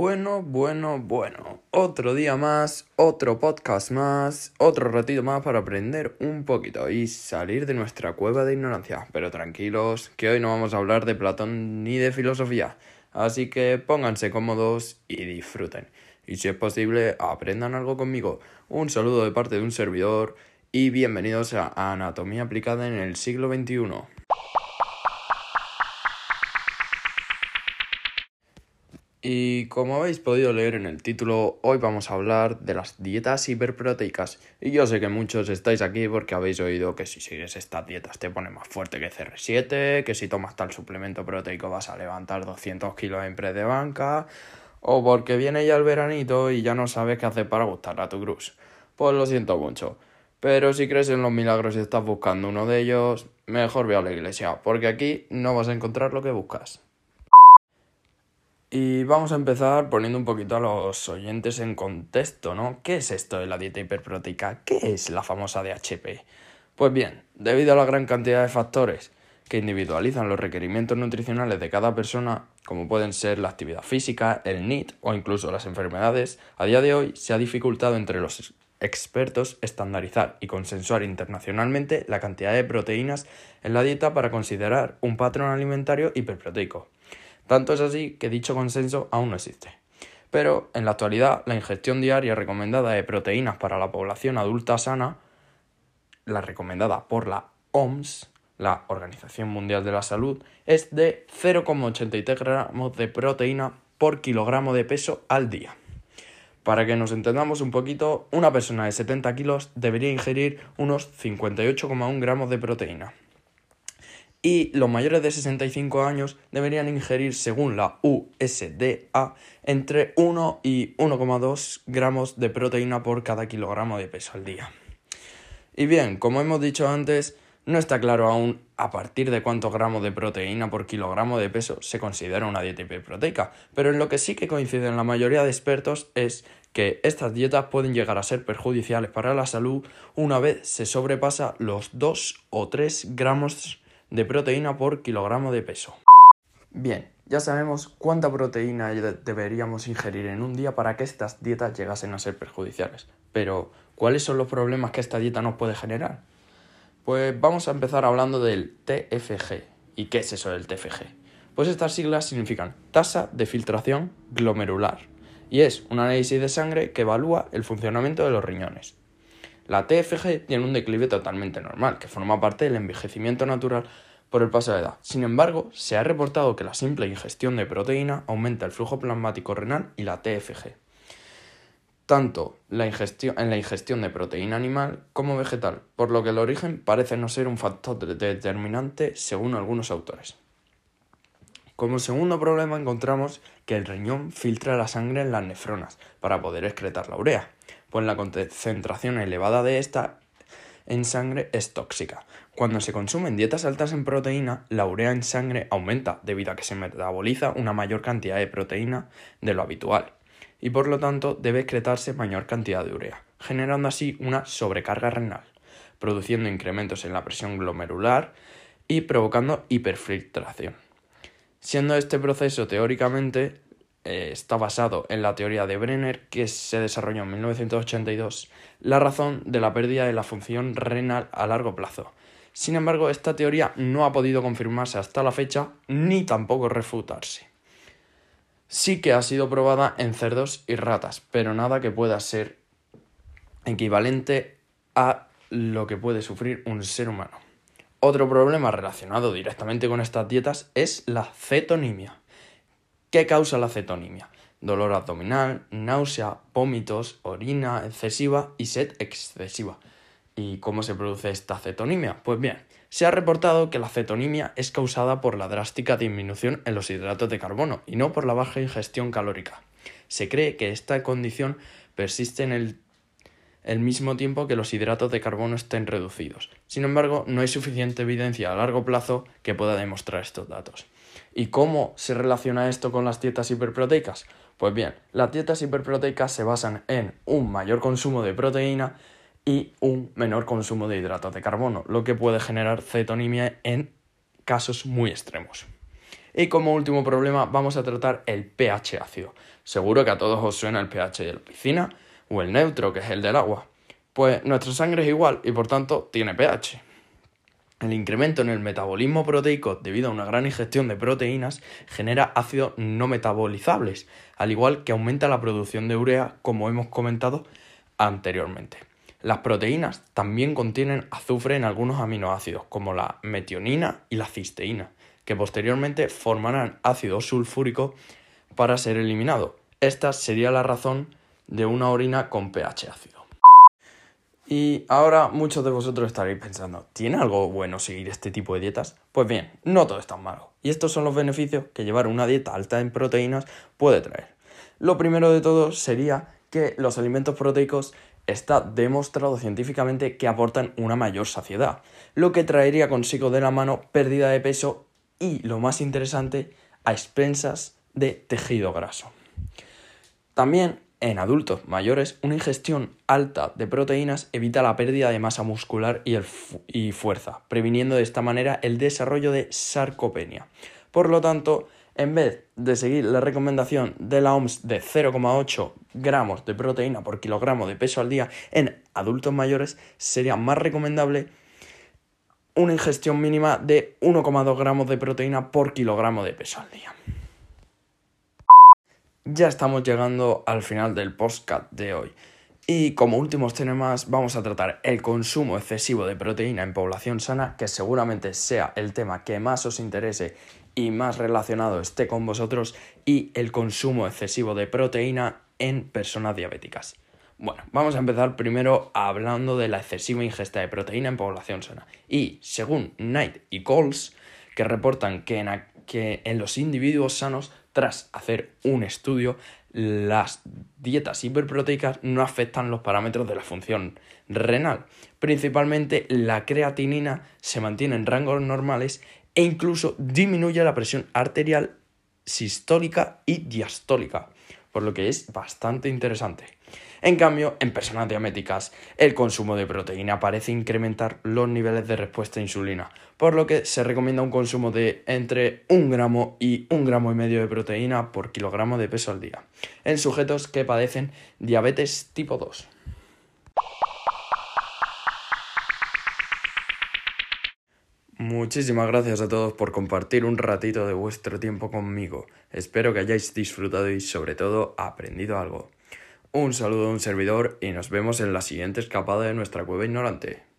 Bueno, bueno, bueno. Otro día más, otro podcast más, otro ratito más para aprender un poquito y salir de nuestra cueva de ignorancia. Pero tranquilos, que hoy no vamos a hablar de Platón ni de filosofía. Así que pónganse cómodos y disfruten. Y si es posible, aprendan algo conmigo. Un saludo de parte de un servidor y bienvenidos a Anatomía aplicada en el siglo XXI. Y como habéis podido leer en el título, hoy vamos a hablar de las dietas hiperproteicas. Y yo sé que muchos estáis aquí porque habéis oído que si sigues estas dietas te pone más fuerte que CR7, que si tomas tal suplemento proteico vas a levantar 200 kilos en pre de banca, o porque viene ya el veranito y ya no sabes qué hacer para gustar a tu cruz. Pues lo siento mucho. Pero si crees en los milagros y estás buscando uno de ellos, mejor ve a la iglesia, porque aquí no vas a encontrar lo que buscas. Y vamos a empezar poniendo un poquito a los oyentes en contexto, ¿no? ¿Qué es esto de la dieta hiperproteica? ¿Qué es la famosa DHP? Pues bien, debido a la gran cantidad de factores que individualizan los requerimientos nutricionales de cada persona, como pueden ser la actividad física, el NIT o incluso las enfermedades, a día de hoy se ha dificultado entre los expertos estandarizar y consensuar internacionalmente la cantidad de proteínas en la dieta para considerar un patrón alimentario hiperproteico. Tanto es así que dicho consenso aún no existe. Pero en la actualidad la ingestión diaria recomendada de proteínas para la población adulta sana, la recomendada por la OMS, la Organización Mundial de la Salud, es de 0,83 gramos de proteína por kilogramo de peso al día. Para que nos entendamos un poquito, una persona de 70 kilos debería ingerir unos 58,1 gramos de proteína y los mayores de 65 años deberían ingerir, según la USDA, entre 1 y 1,2 gramos de proteína por cada kilogramo de peso al día. Y bien, como hemos dicho antes, no está claro aún a partir de cuántos gramos de proteína por kilogramo de peso se considera una dieta hiperproteica, pero en lo que sí que coinciden la mayoría de expertos es que estas dietas pueden llegar a ser perjudiciales para la salud una vez se sobrepasa los 2 o 3 gramos de proteína por kilogramo de peso. Bien, ya sabemos cuánta proteína deberíamos ingerir en un día para que estas dietas llegasen a ser perjudiciales. Pero, ¿cuáles son los problemas que esta dieta nos puede generar? Pues vamos a empezar hablando del TFG. ¿Y qué es eso del TFG? Pues estas siglas significan tasa de filtración glomerular y es un análisis de sangre que evalúa el funcionamiento de los riñones. La TFG tiene un declive totalmente normal, que forma parte del envejecimiento natural por el paso de edad. Sin embargo, se ha reportado que la simple ingestión de proteína aumenta el flujo plasmático renal y la TFG. Tanto en la ingestión de proteína animal como vegetal, por lo que el origen parece no ser un factor determinante según algunos autores. Como segundo problema encontramos que el riñón filtra la sangre en las nefronas para poder excretar la urea pues la concentración elevada de esta en sangre es tóxica. Cuando se consumen dietas altas en proteína, la urea en sangre aumenta debido a que se metaboliza una mayor cantidad de proteína de lo habitual y por lo tanto debe excretarse mayor cantidad de urea, generando así una sobrecarga renal, produciendo incrementos en la presión glomerular y provocando hiperfiltración. Siendo este proceso teóricamente eh, está basado en la teoría de Brenner que se desarrolló en 1982, la razón de la pérdida de la función renal a largo plazo. Sin embargo, esta teoría no ha podido confirmarse hasta la fecha ni tampoco refutarse. Sí que ha sido probada en cerdos y ratas, pero nada que pueda ser equivalente a lo que puede sufrir un ser humano. Otro problema relacionado directamente con estas dietas es la cetonimia. ¿Qué causa la cetonimia? Dolor abdominal, náusea, vómitos, orina excesiva y sed excesiva. ¿Y cómo se produce esta cetonimia? Pues bien, se ha reportado que la cetonimia es causada por la drástica disminución en los hidratos de carbono y no por la baja ingestión calórica. Se cree que esta condición persiste en el, el, mismo tiempo que los hidratos de carbono estén reducidos. Sin embargo, no hay suficiente evidencia a largo plazo que pueda demostrar estos datos. ¿Y cómo se relaciona esto con las dietas hiperproteicas? Pues bien, las dietas hiperproteicas se basan en un mayor consumo de proteína y un menor consumo de hidratos de carbono, lo que puede generar cetonimia en casos muy extremos. Y como último problema vamos a tratar el pH ácido. Seguro que a todos os suena el pH de la piscina o el neutro, que es el del agua. Pues nuestra sangre es igual y por tanto tiene pH. El incremento en el metabolismo proteico debido a una gran ingestión de proteínas genera ácidos no metabolizables, al igual que aumenta la producción de urea, como hemos comentado anteriormente. Las proteínas también contienen azufre en algunos aminoácidos, como la metionina y la cisteína, que posteriormente formarán ácido sulfúrico para ser eliminado. Esta sería la razón de una orina con pH ácido. Y ahora muchos de vosotros estaréis pensando, ¿tiene algo bueno seguir este tipo de dietas? Pues bien, no todo es tan malo. Y estos son los beneficios que llevar una dieta alta en proteínas puede traer. Lo primero de todo sería que los alimentos proteicos está demostrado científicamente que aportan una mayor saciedad, lo que traería consigo de la mano pérdida de peso y, lo más interesante, a expensas de tejido graso. También en adultos mayores, una ingestión alta de proteínas evita la pérdida de masa muscular y, y, fuerza, previniendo de esta manera el desarrollo de sarcopenia. Por lo tanto, en vez de seguir la recomendación de la OMS de 0,8 gramos de proteína por kilogramo de peso al día en adultos mayores, sería más recomendable una ingestión mínima de 1,2 gramos de proteína por kilogramo de peso al día. Ya estamos llegando al final del podcast de hoy. Y como últimos temas vamos a tratar el consumo excesivo de proteína en población sana, que seguramente sea el tema que más os interese y más relacionado esté con vosotros y el consumo excesivo de proteína en personas diabéticas. Bueno, vamos a empezar primero hablando de la excesiva ingesta de proteína en población sana. Y según Knight y Coles, que reportan que en, que en los individuos sanos, tras hacer un estudio, las dietas hiperproteicas no afectan los parámetros de la función renal. Principalmente la creatinina se mantiene en rangos normales e incluso disminuye la presión arterial sistólica y diastólica, por lo que es bastante interesante. En cambio, en personas diabéticas, el consumo de proteína parece incrementar los niveles de respuesta a insulina, por lo que se recomienda un consumo de entre un gramo y un gramo y medio de proteína por kilogramo de peso al día, en sujetos que padecen diabetes tipo 2. Muchísimas gracias a todos por compartir un ratito de vuestro tiempo conmigo. Espero que hayáis disfrutado y sobre todo aprendido algo. Un saludo a un servidor y nos vemos en la siguiente escapada de nuestra cueva ignorante.